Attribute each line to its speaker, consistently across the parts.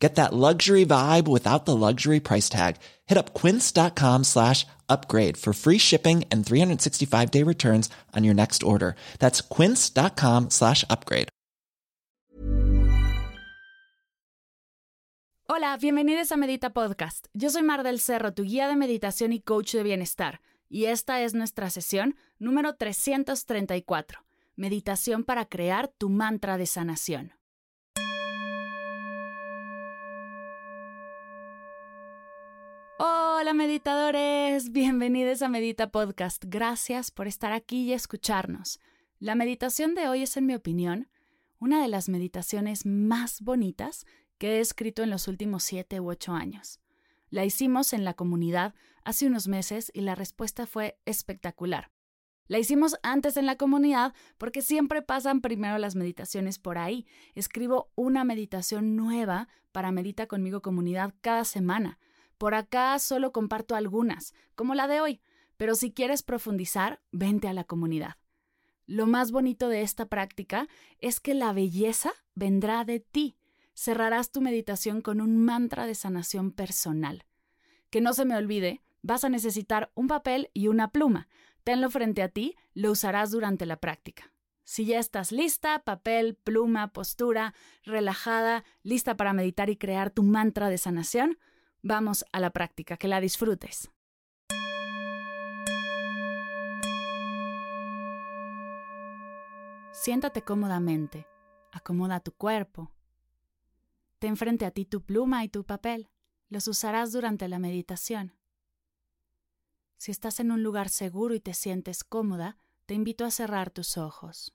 Speaker 1: Get that luxury vibe without the luxury price tag. Hit up quince.com slash upgrade for free shipping and 365 day returns on your next order. That's quince.com slash upgrade.
Speaker 2: Hola, bienvenidos a Medita Podcast. Yo soy Mar del Cerro, tu guía de meditación y coach de bienestar. Y esta es nuestra sesión número 334. Meditación para crear tu mantra de sanación. Hola meditadores, bienvenidos a Medita Podcast. Gracias por estar aquí y escucharnos. La meditación de hoy es, en mi opinión, una de las meditaciones más bonitas que he escrito en los últimos siete u ocho años. La hicimos en la comunidad hace unos meses y la respuesta fue espectacular. La hicimos antes en la comunidad porque siempre pasan primero las meditaciones por ahí. Escribo una meditación nueva para Medita conmigo comunidad cada semana por acá solo comparto algunas, como la de hoy, pero si quieres profundizar, vente a la comunidad. Lo más bonito de esta práctica es que la belleza vendrá de ti. Cerrarás tu meditación con un mantra de sanación personal. Que no se me olvide, vas a necesitar un papel y una pluma. Tenlo frente a ti, lo usarás durante la práctica. Si ya estás lista, papel, pluma, postura, relajada, lista para meditar y crear tu mantra de sanación, Vamos a la práctica, que la disfrutes. Siéntate cómodamente, acomoda tu cuerpo. Ten frente a ti tu pluma y tu papel, los usarás durante la meditación. Si estás en un lugar seguro y te sientes cómoda, te invito a cerrar tus ojos.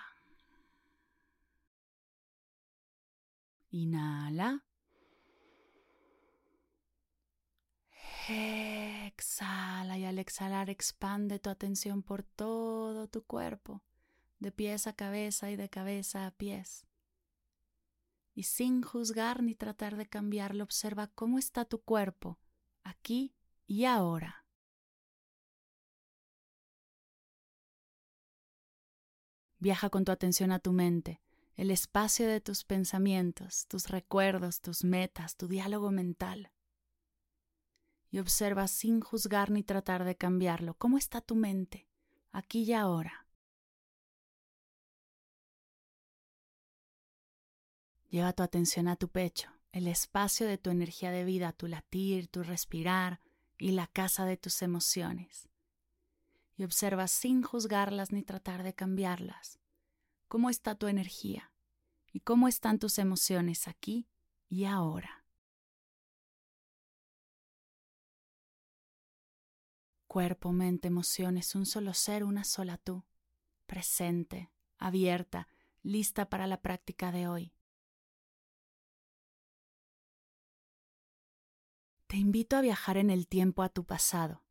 Speaker 2: Inhala. Exhala y al exhalar expande tu atención por todo tu cuerpo, de pies a cabeza y de cabeza a pies. Y sin juzgar ni tratar de cambiarlo, observa cómo está tu cuerpo, aquí y ahora. Viaja con tu atención a tu mente el espacio de tus pensamientos, tus recuerdos, tus metas, tu diálogo mental. Y observa sin juzgar ni tratar de cambiarlo. ¿Cómo está tu mente, aquí y ahora? Lleva tu atención a tu pecho, el espacio de tu energía de vida, tu latir, tu respirar y la casa de tus emociones. Y observa sin juzgarlas ni tratar de cambiarlas. ¿Cómo está tu energía? y cómo están tus emociones aquí y ahora. Cuerpo, mente, emociones, un solo ser, una sola tú, presente, abierta, lista para la práctica de hoy. Te invito a viajar en el tiempo a tu pasado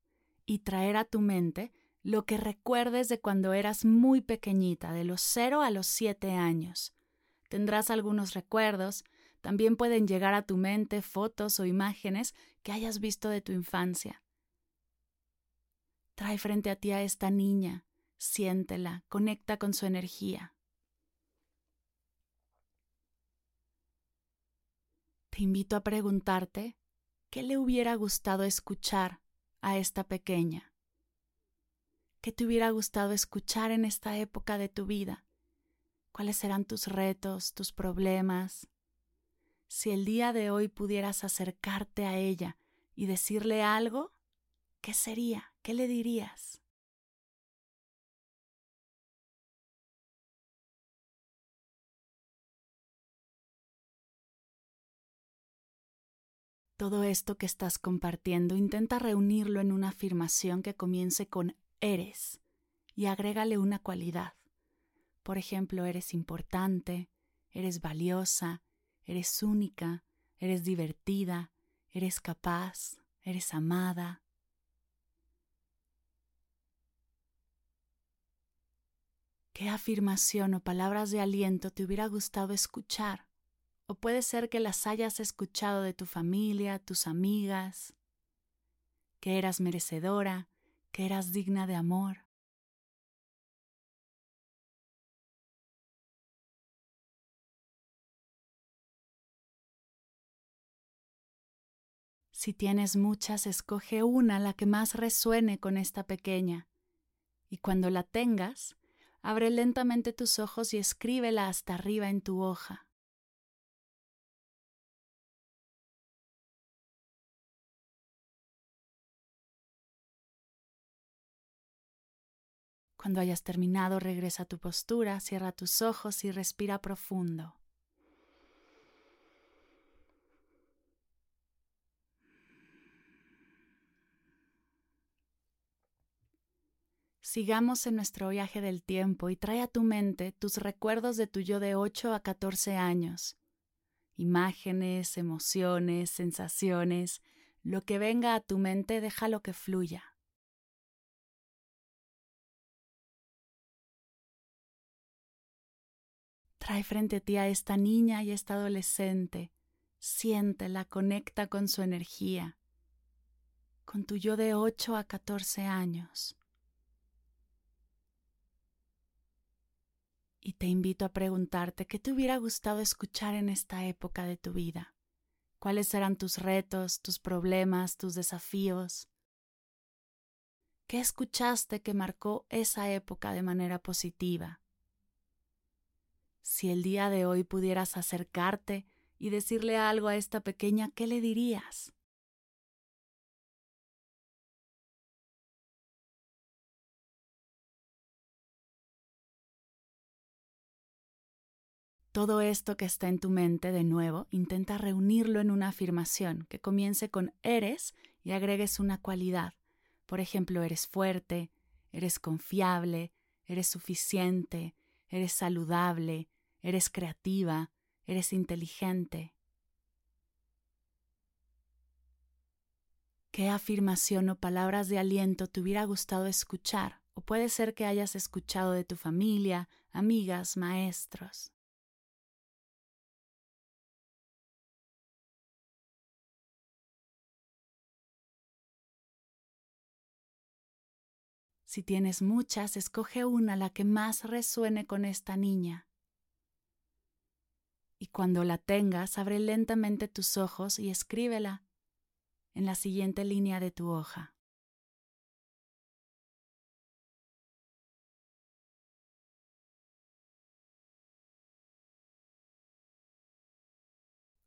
Speaker 2: y traer a tu mente lo que recuerdes de cuando eras muy pequeñita, de los cero a los siete años, Tendrás algunos recuerdos, también pueden llegar a tu mente fotos o imágenes que hayas visto de tu infancia. Trae frente a ti a esta niña, siéntela, conecta con su energía. Te invito a preguntarte qué le hubiera gustado escuchar a esta pequeña. ¿Qué te hubiera gustado escuchar en esta época de tu vida? cuáles serán tus retos, tus problemas. Si el día de hoy pudieras acercarte a ella y decirle algo, ¿qué sería? ¿Qué le dirías? Todo esto que estás compartiendo intenta reunirlo en una afirmación que comience con eres y agrégale una cualidad. Por ejemplo, eres importante, eres valiosa, eres única, eres divertida, eres capaz, eres amada. ¿Qué afirmación o palabras de aliento te hubiera gustado escuchar? O puede ser que las hayas escuchado de tu familia, tus amigas, que eras merecedora, que eras digna de amor. Si tienes muchas, escoge una, la que más resuene con esta pequeña. Y cuando la tengas, abre lentamente tus ojos y escríbela hasta arriba en tu hoja. Cuando hayas terminado, regresa a tu postura, cierra tus ojos y respira profundo. Sigamos en nuestro viaje del tiempo y trae a tu mente tus recuerdos de tu yo de 8 a 14 años. Imágenes, emociones, sensaciones, lo que venga a tu mente déjalo que fluya. Trae frente a ti a esta niña y esta adolescente. Siéntela, conecta con su energía, con tu yo de 8 a 14 años. Y te invito a preguntarte qué te hubiera gustado escuchar en esta época de tu vida. ¿Cuáles eran tus retos, tus problemas, tus desafíos? ¿Qué escuchaste que marcó esa época de manera positiva? Si el día de hoy pudieras acercarte y decirle algo a esta pequeña, ¿qué le dirías? Todo esto que está en tu mente, de nuevo, intenta reunirlo en una afirmación que comience con eres y agregues una cualidad. Por ejemplo, eres fuerte, eres confiable, eres suficiente, eres saludable, eres creativa, eres inteligente. ¿Qué afirmación o palabras de aliento te hubiera gustado escuchar? O puede ser que hayas escuchado de tu familia, amigas, maestros. Si tienes muchas, escoge una la que más resuene con esta niña. Y cuando la tengas, abre lentamente tus ojos y escríbela en la siguiente línea de tu hoja.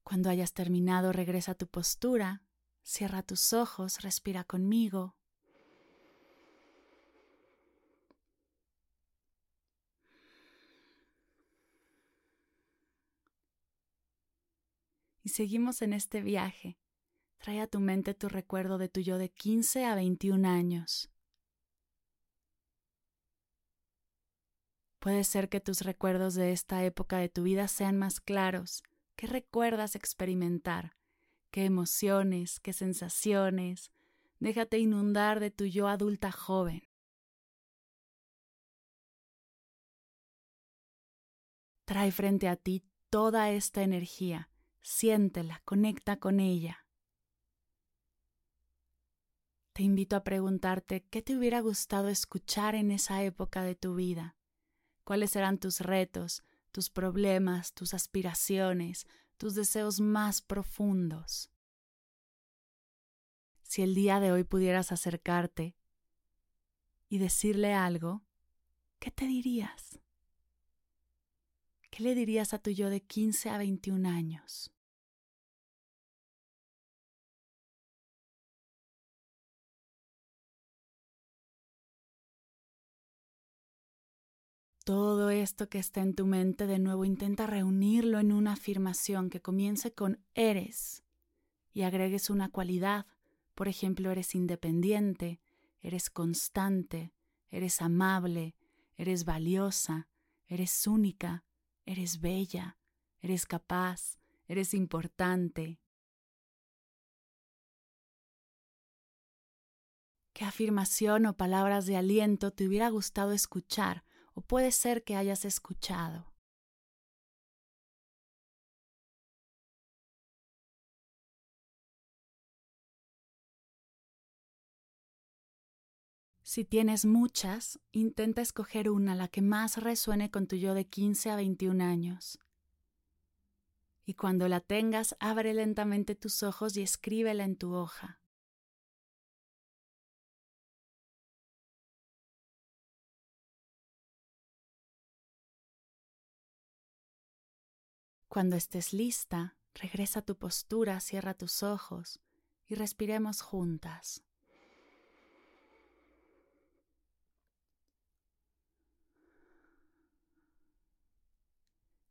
Speaker 2: Cuando hayas terminado, regresa a tu postura, cierra tus ojos, respira conmigo y seguimos en este viaje. Trae a tu mente tu recuerdo de tu yo de 15 a 21 años. Puede ser que tus recuerdos de esta época de tu vida sean más claros. ¿Qué recuerdas experimentar? ¿Qué emociones? ¿Qué sensaciones? Déjate inundar de tu yo adulta joven. Trae frente a ti toda esta energía Siéntela, conecta con ella. Te invito a preguntarte qué te hubiera gustado escuchar en esa época de tu vida. ¿Cuáles eran tus retos, tus problemas, tus aspiraciones, tus deseos más profundos? Si el día de hoy pudieras acercarte y decirle algo, ¿qué te dirías? ¿Qué le dirías a tu yo de 15 a 21 años? Todo esto que está en tu mente de nuevo intenta reunirlo en una afirmación que comience con eres y agregues una cualidad. Por ejemplo, eres independiente, eres constante, eres amable, eres valiosa, eres única, eres bella, eres capaz, eres importante. ¿Qué afirmación o palabras de aliento te hubiera gustado escuchar o puede ser que hayas escuchado? Si tienes muchas, intenta escoger una, la que más resuene con tu yo de 15 a 21 años. Y cuando la tengas, abre lentamente tus ojos y escríbela en tu hoja. Cuando estés lista, regresa a tu postura, cierra tus ojos y respiremos juntas.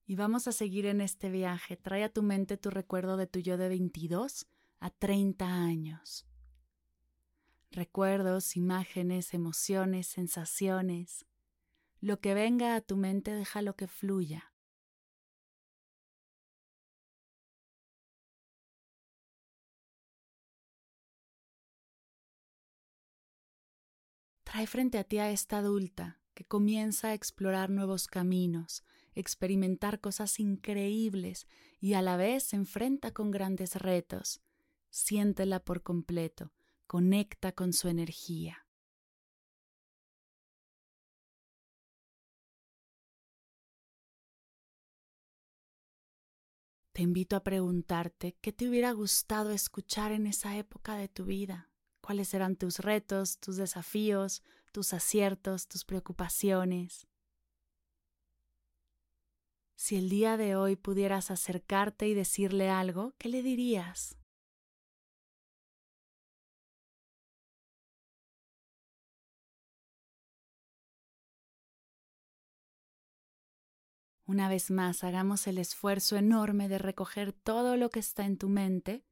Speaker 2: Y vamos a seguir en este viaje. Trae a tu mente tu recuerdo de tu yo de 22 a 30 años. Recuerdos, imágenes, emociones, sensaciones. Lo que venga a tu mente déjalo que fluya. Trae frente a ti a esta adulta que comienza a explorar nuevos caminos, experimentar cosas increíbles y a la vez se enfrenta con grandes retos. Siéntela por completo, conecta con su energía. Te invito a preguntarte qué te hubiera gustado escuchar en esa época de tu vida cuáles eran tus retos, tus desafíos, tus aciertos, tus preocupaciones. Si el día de hoy pudieras acercarte y decirle algo, ¿qué le dirías? Una vez más, hagamos el esfuerzo enorme de recoger todo lo que está en tu mente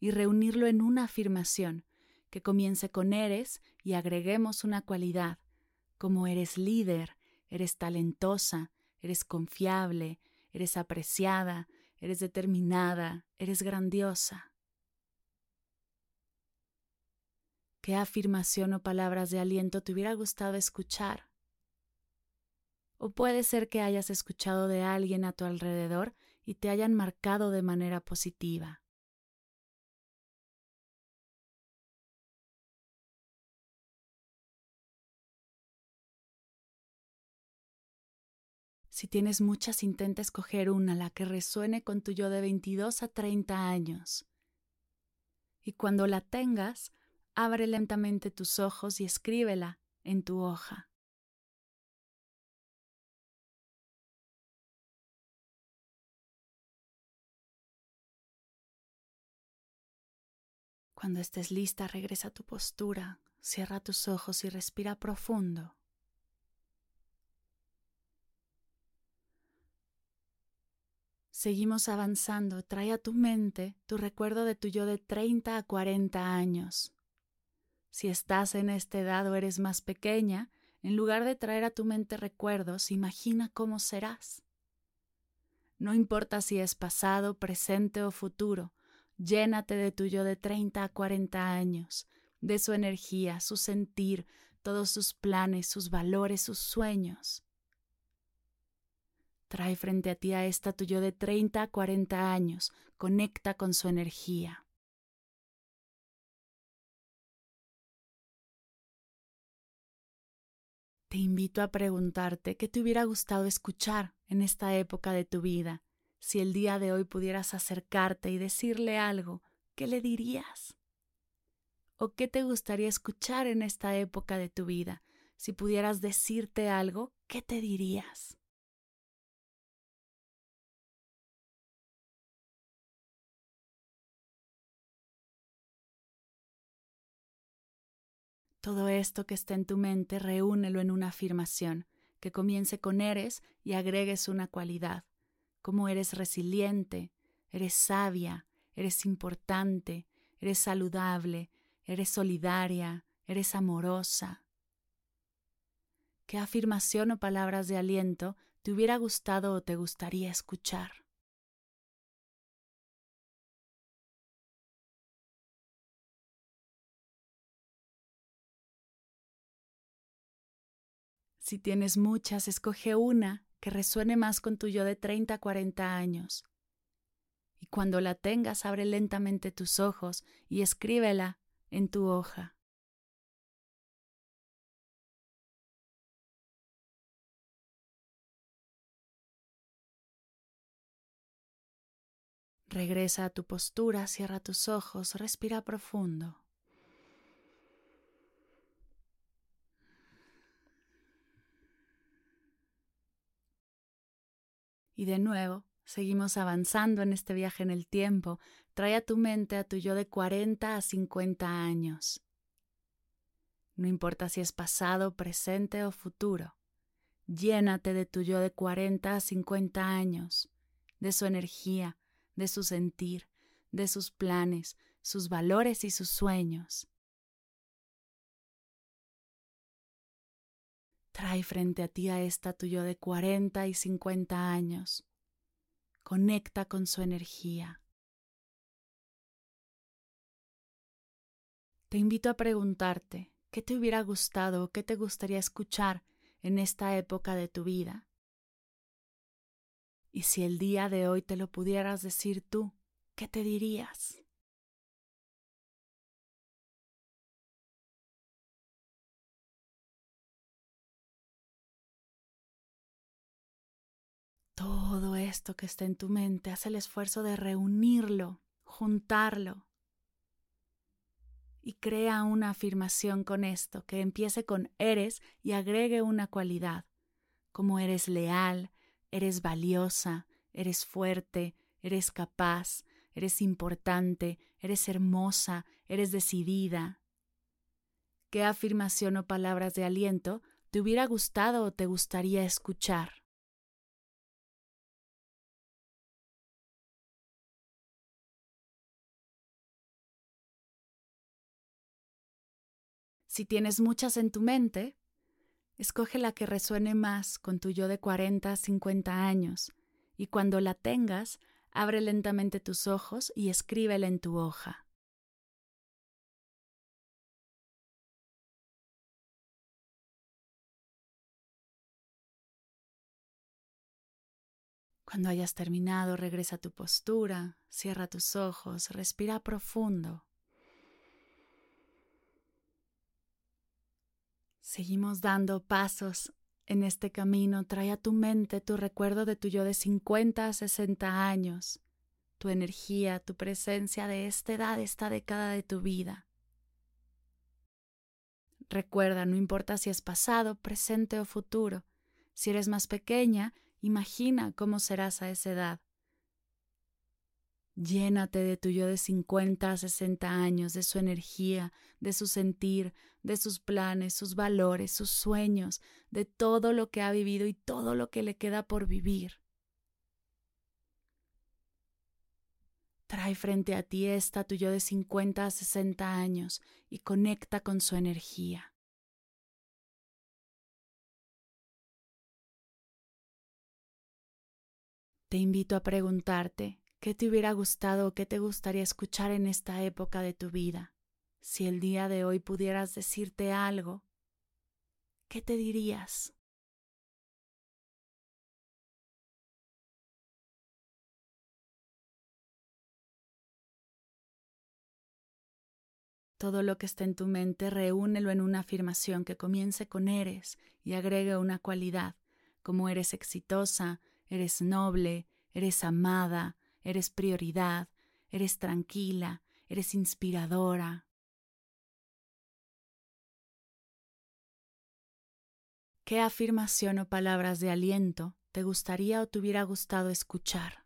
Speaker 2: y reunirlo en una afirmación, que comience con eres y agreguemos una cualidad, como eres líder, eres talentosa, eres confiable, eres apreciada, eres determinada, eres grandiosa. ¿Qué afirmación o palabras de aliento te hubiera gustado escuchar? O puede ser que hayas escuchado de alguien a tu alrededor y te hayan marcado de manera positiva. Si tienes muchas, intenta escoger una, la que resuene con tu yo de 22 a 30 años. Y cuando la tengas, abre lentamente tus ojos y escríbela en tu hoja. Cuando estés lista, regresa a tu postura, cierra tus ojos y respira profundo. Seguimos avanzando. Trae a tu mente tu recuerdo de tu yo de 30 a 40 años. Si estás en esta edad o eres más pequeña, en lugar de traer a tu mente recuerdos, imagina cómo serás. No importa si es pasado, presente o futuro, llénate de tu yo de 30 a 40 años, de su energía, su sentir, todos sus planes, sus valores, sus sueños. Trae frente a ti a esta tuyo de 30 a 40 años. Conecta con su energía. Te invito a preguntarte qué te hubiera gustado escuchar en esta época de tu vida. Si el día de hoy pudieras acercarte y decirle algo, ¿qué le dirías? ¿O qué te gustaría escuchar en esta época de tu vida? Si pudieras decirte algo, ¿qué te dirías? Todo esto que está en tu mente, reúnelo en una afirmación que comience con eres y agregues una cualidad, como eres resiliente, eres sabia, eres importante, eres saludable, eres solidaria, eres amorosa. ¿Qué afirmación o palabras de aliento te hubiera gustado o te gustaría escuchar? Si tienes muchas, escoge una que resuene más con tu yo de 30 a 40 años. Y cuando la tengas, abre lentamente tus ojos y escríbela en tu hoja. Regresa a tu postura, cierra tus ojos, respira profundo. Y de nuevo, seguimos avanzando en este viaje en el tiempo. Trae a tu mente a tu yo de 40 a 50 años. No importa si es pasado, presente o futuro. Llénate de tu yo de 40 a 50 años, de su energía, de su sentir, de sus planes, sus valores y sus sueños. Trae frente a ti a esta tuyo de 40 y 50 años. Conecta con su energía. Te invito a preguntarte, ¿qué te hubiera gustado o qué te gustaría escuchar en esta época de tu vida? Y si el día de hoy te lo pudieras decir tú, ¿qué te dirías? Todo esto que está en tu mente, haz el esfuerzo de reunirlo, juntarlo. Y crea una afirmación con esto, que empiece con eres y agregue una cualidad, como eres leal, eres valiosa, eres fuerte, eres capaz, eres importante, eres hermosa, eres decidida. ¿Qué afirmación o palabras de aliento te hubiera gustado o te gustaría escuchar? Si tienes muchas en tu mente, escoge la que resuene más con tu yo de 40, 50 años, y cuando la tengas, abre lentamente tus ojos y escríbela en tu hoja. Cuando hayas terminado, regresa a tu postura, cierra tus ojos, respira profundo. Seguimos dando pasos en este camino. Trae a tu mente tu recuerdo de tu yo de 50 a 60 años, tu energía, tu presencia de esta edad, esta década de tu vida. Recuerda, no importa si es pasado, presente o futuro. Si eres más pequeña, imagina cómo serás a esa edad. Llénate de tu yo de 50 a 60 años, de su energía, de su sentir, de sus planes, sus valores, sus sueños, de todo lo que ha vivido y todo lo que le queda por vivir. Trae frente a ti esta tu yo de 50 a 60 años y conecta con su energía. Te invito a preguntarte, ¿Qué te hubiera gustado o qué te gustaría escuchar en esta época de tu vida? Si el día de hoy pudieras decirte algo, ¿qué te dirías? Todo lo que está en tu mente, reúnelo en una afirmación que comience con eres y agregue una cualidad, como eres exitosa, eres noble, eres amada, eres prioridad, eres tranquila, eres inspiradora. ¿Qué afirmación o palabras de aliento te gustaría o te hubiera gustado escuchar?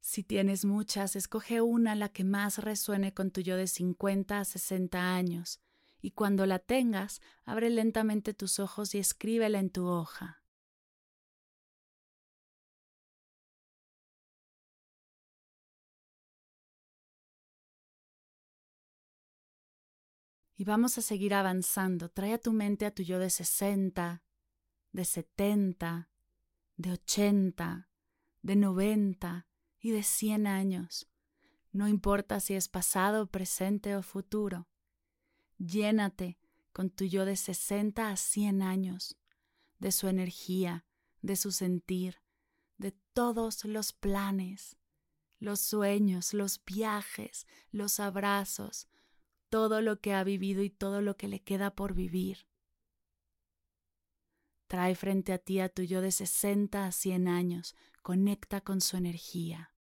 Speaker 2: Si tienes muchas, escoge una la que más resuene con tu yo de 50 a 60 años y cuando la tengas, abre lentamente tus ojos y escríbela en tu hoja. Y vamos a seguir avanzando. Trae a tu mente a tu yo de 60, de 70, de 80, de 90 y de 100 años. No importa si es pasado, presente o futuro. Llénate con tu yo de 60 a 100 años, de su energía, de su sentir, de todos los planes, los sueños, los viajes, los abrazos, todo lo que ha vivido y todo lo que le queda por vivir. Trae frente a ti a tu yo de 60 a 100 años, conecta con su energía.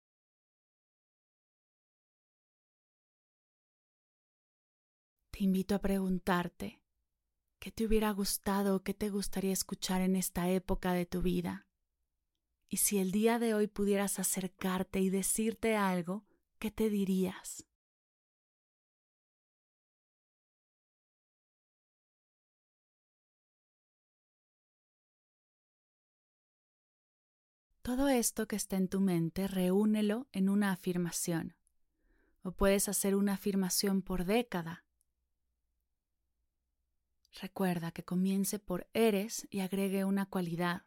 Speaker 2: Te invito a preguntarte, ¿qué te hubiera gustado o qué te gustaría escuchar en esta época de tu vida? Y si el día de hoy pudieras acercarte y decirte algo, ¿qué te dirías? Todo esto que está en tu mente, reúnelo en una afirmación. O puedes hacer una afirmación por década. Recuerda que comience por eres y agregue una cualidad,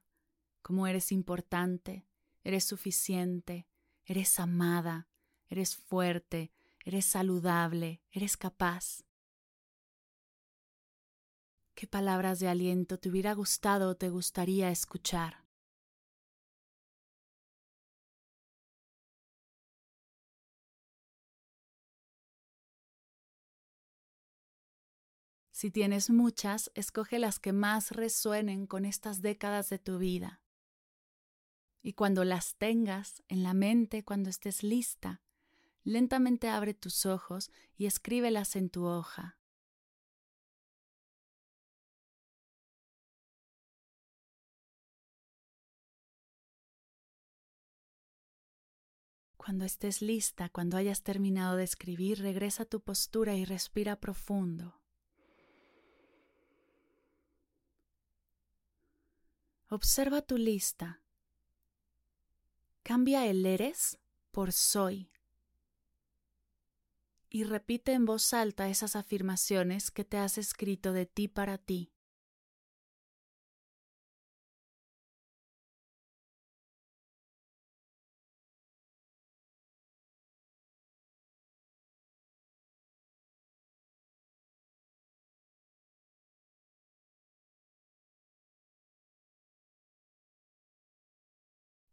Speaker 2: como eres importante, eres suficiente, eres amada, eres fuerte, eres saludable, eres capaz. ¿Qué palabras de aliento te hubiera gustado o te gustaría escuchar? Si tienes muchas, escoge las que más resuenen con estas décadas de tu vida. Y cuando las tengas en la mente, cuando estés lista, lentamente abre tus ojos y escríbelas en tu hoja. Cuando estés lista, cuando hayas terminado de escribir, regresa a tu postura y respira profundo. Observa tu lista. Cambia el eres por soy. Y repite en voz alta esas afirmaciones que te has escrito de ti para ti.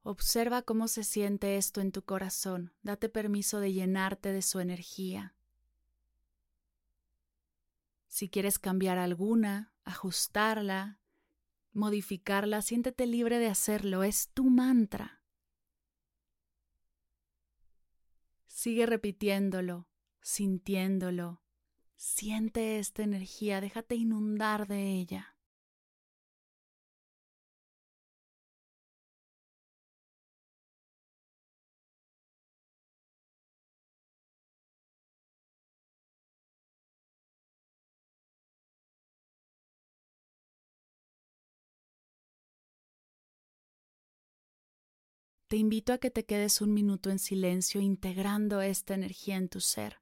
Speaker 2: Observa cómo se siente esto en tu corazón. Date permiso de llenarte de su energía. Si quieres cambiar alguna, ajustarla, modificarla, siéntete libre de hacerlo. Es tu mantra. Sigue repitiéndolo, sintiéndolo. Siente esta energía, déjate inundar de ella. Te invito a que te quedes un minuto en silencio integrando esta energía en tu ser,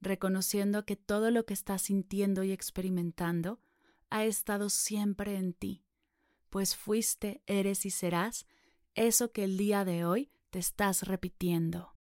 Speaker 2: reconociendo que todo lo que estás sintiendo y experimentando ha estado siempre en ti, pues fuiste, eres y serás eso que el día de hoy te estás repitiendo.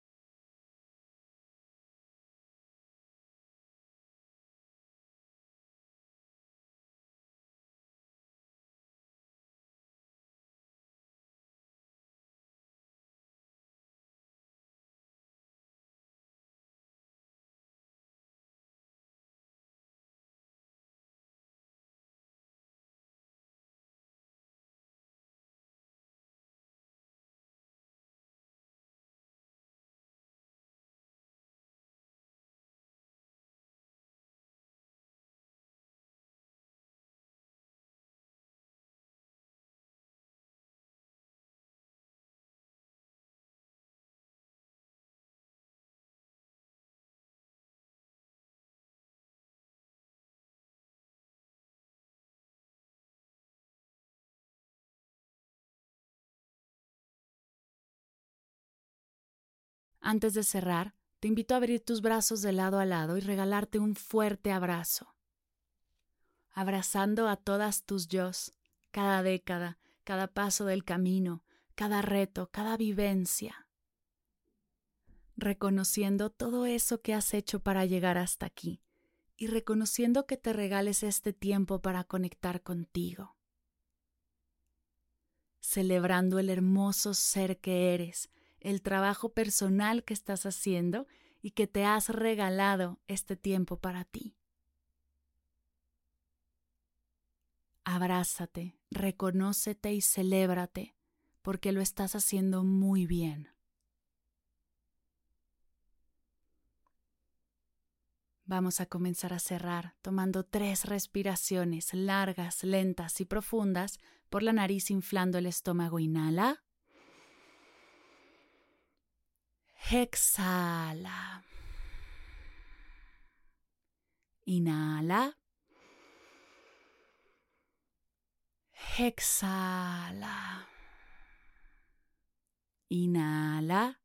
Speaker 2: Antes de cerrar, te invito a abrir tus brazos de lado a lado y regalarte un fuerte abrazo. Abrazando a todas tus yos, cada década, cada paso del camino, cada reto, cada vivencia. Reconociendo todo eso que has hecho para llegar hasta aquí y reconociendo que te regales este tiempo para conectar contigo. Celebrando el hermoso ser que eres el trabajo personal que estás haciendo y que te has regalado este tiempo para ti. Abrázate, reconócete y celébrate, porque lo estás haciendo muy bien. Vamos a comenzar a cerrar tomando tres respiraciones largas, lentas y profundas por la nariz inflando el estómago. Inhala. Exhala. Inhala. Exhala. Inhala.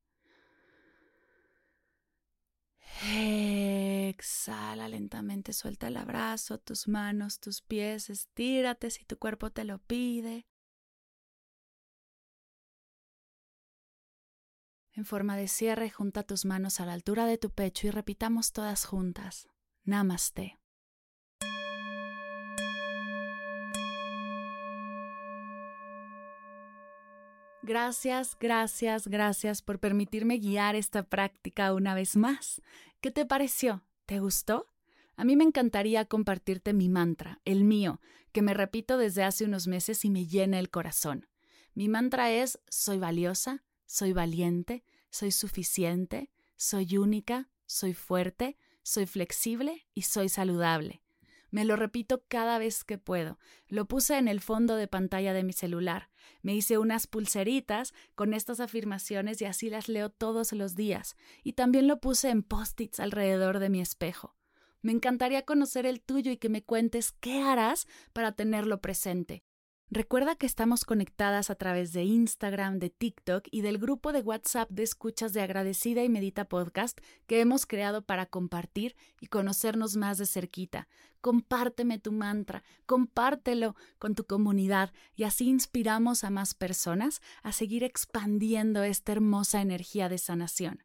Speaker 2: Exhala lentamente, suelta el abrazo, tus manos, tus pies, estírate si tu cuerpo te lo pide. En forma de cierre, junta tus manos a la altura de tu pecho y repitamos todas juntas. Namaste. Gracias, gracias, gracias por permitirme guiar esta práctica una vez más. ¿Qué te pareció? ¿Te gustó? A mí me encantaría compartirte mi mantra, el mío, que me repito desde hace unos meses y me llena el corazón. Mi mantra es soy valiosa, soy valiente, soy suficiente, soy única, soy fuerte, soy flexible y soy saludable. Me lo repito cada vez que puedo. Lo puse en el fondo de pantalla de mi celular. Me hice unas pulseritas con estas afirmaciones y así las leo todos los días. Y también lo puse en post-its alrededor de mi espejo. Me encantaría conocer el tuyo y que me cuentes qué harás para tenerlo presente. Recuerda que estamos conectadas a través de Instagram, de TikTok y del grupo de WhatsApp de escuchas de Agradecida y Medita Podcast que hemos creado para compartir y conocernos más de cerquita. Compárteme tu mantra, compártelo con tu comunidad y así inspiramos a más personas a seguir expandiendo esta hermosa energía de sanación.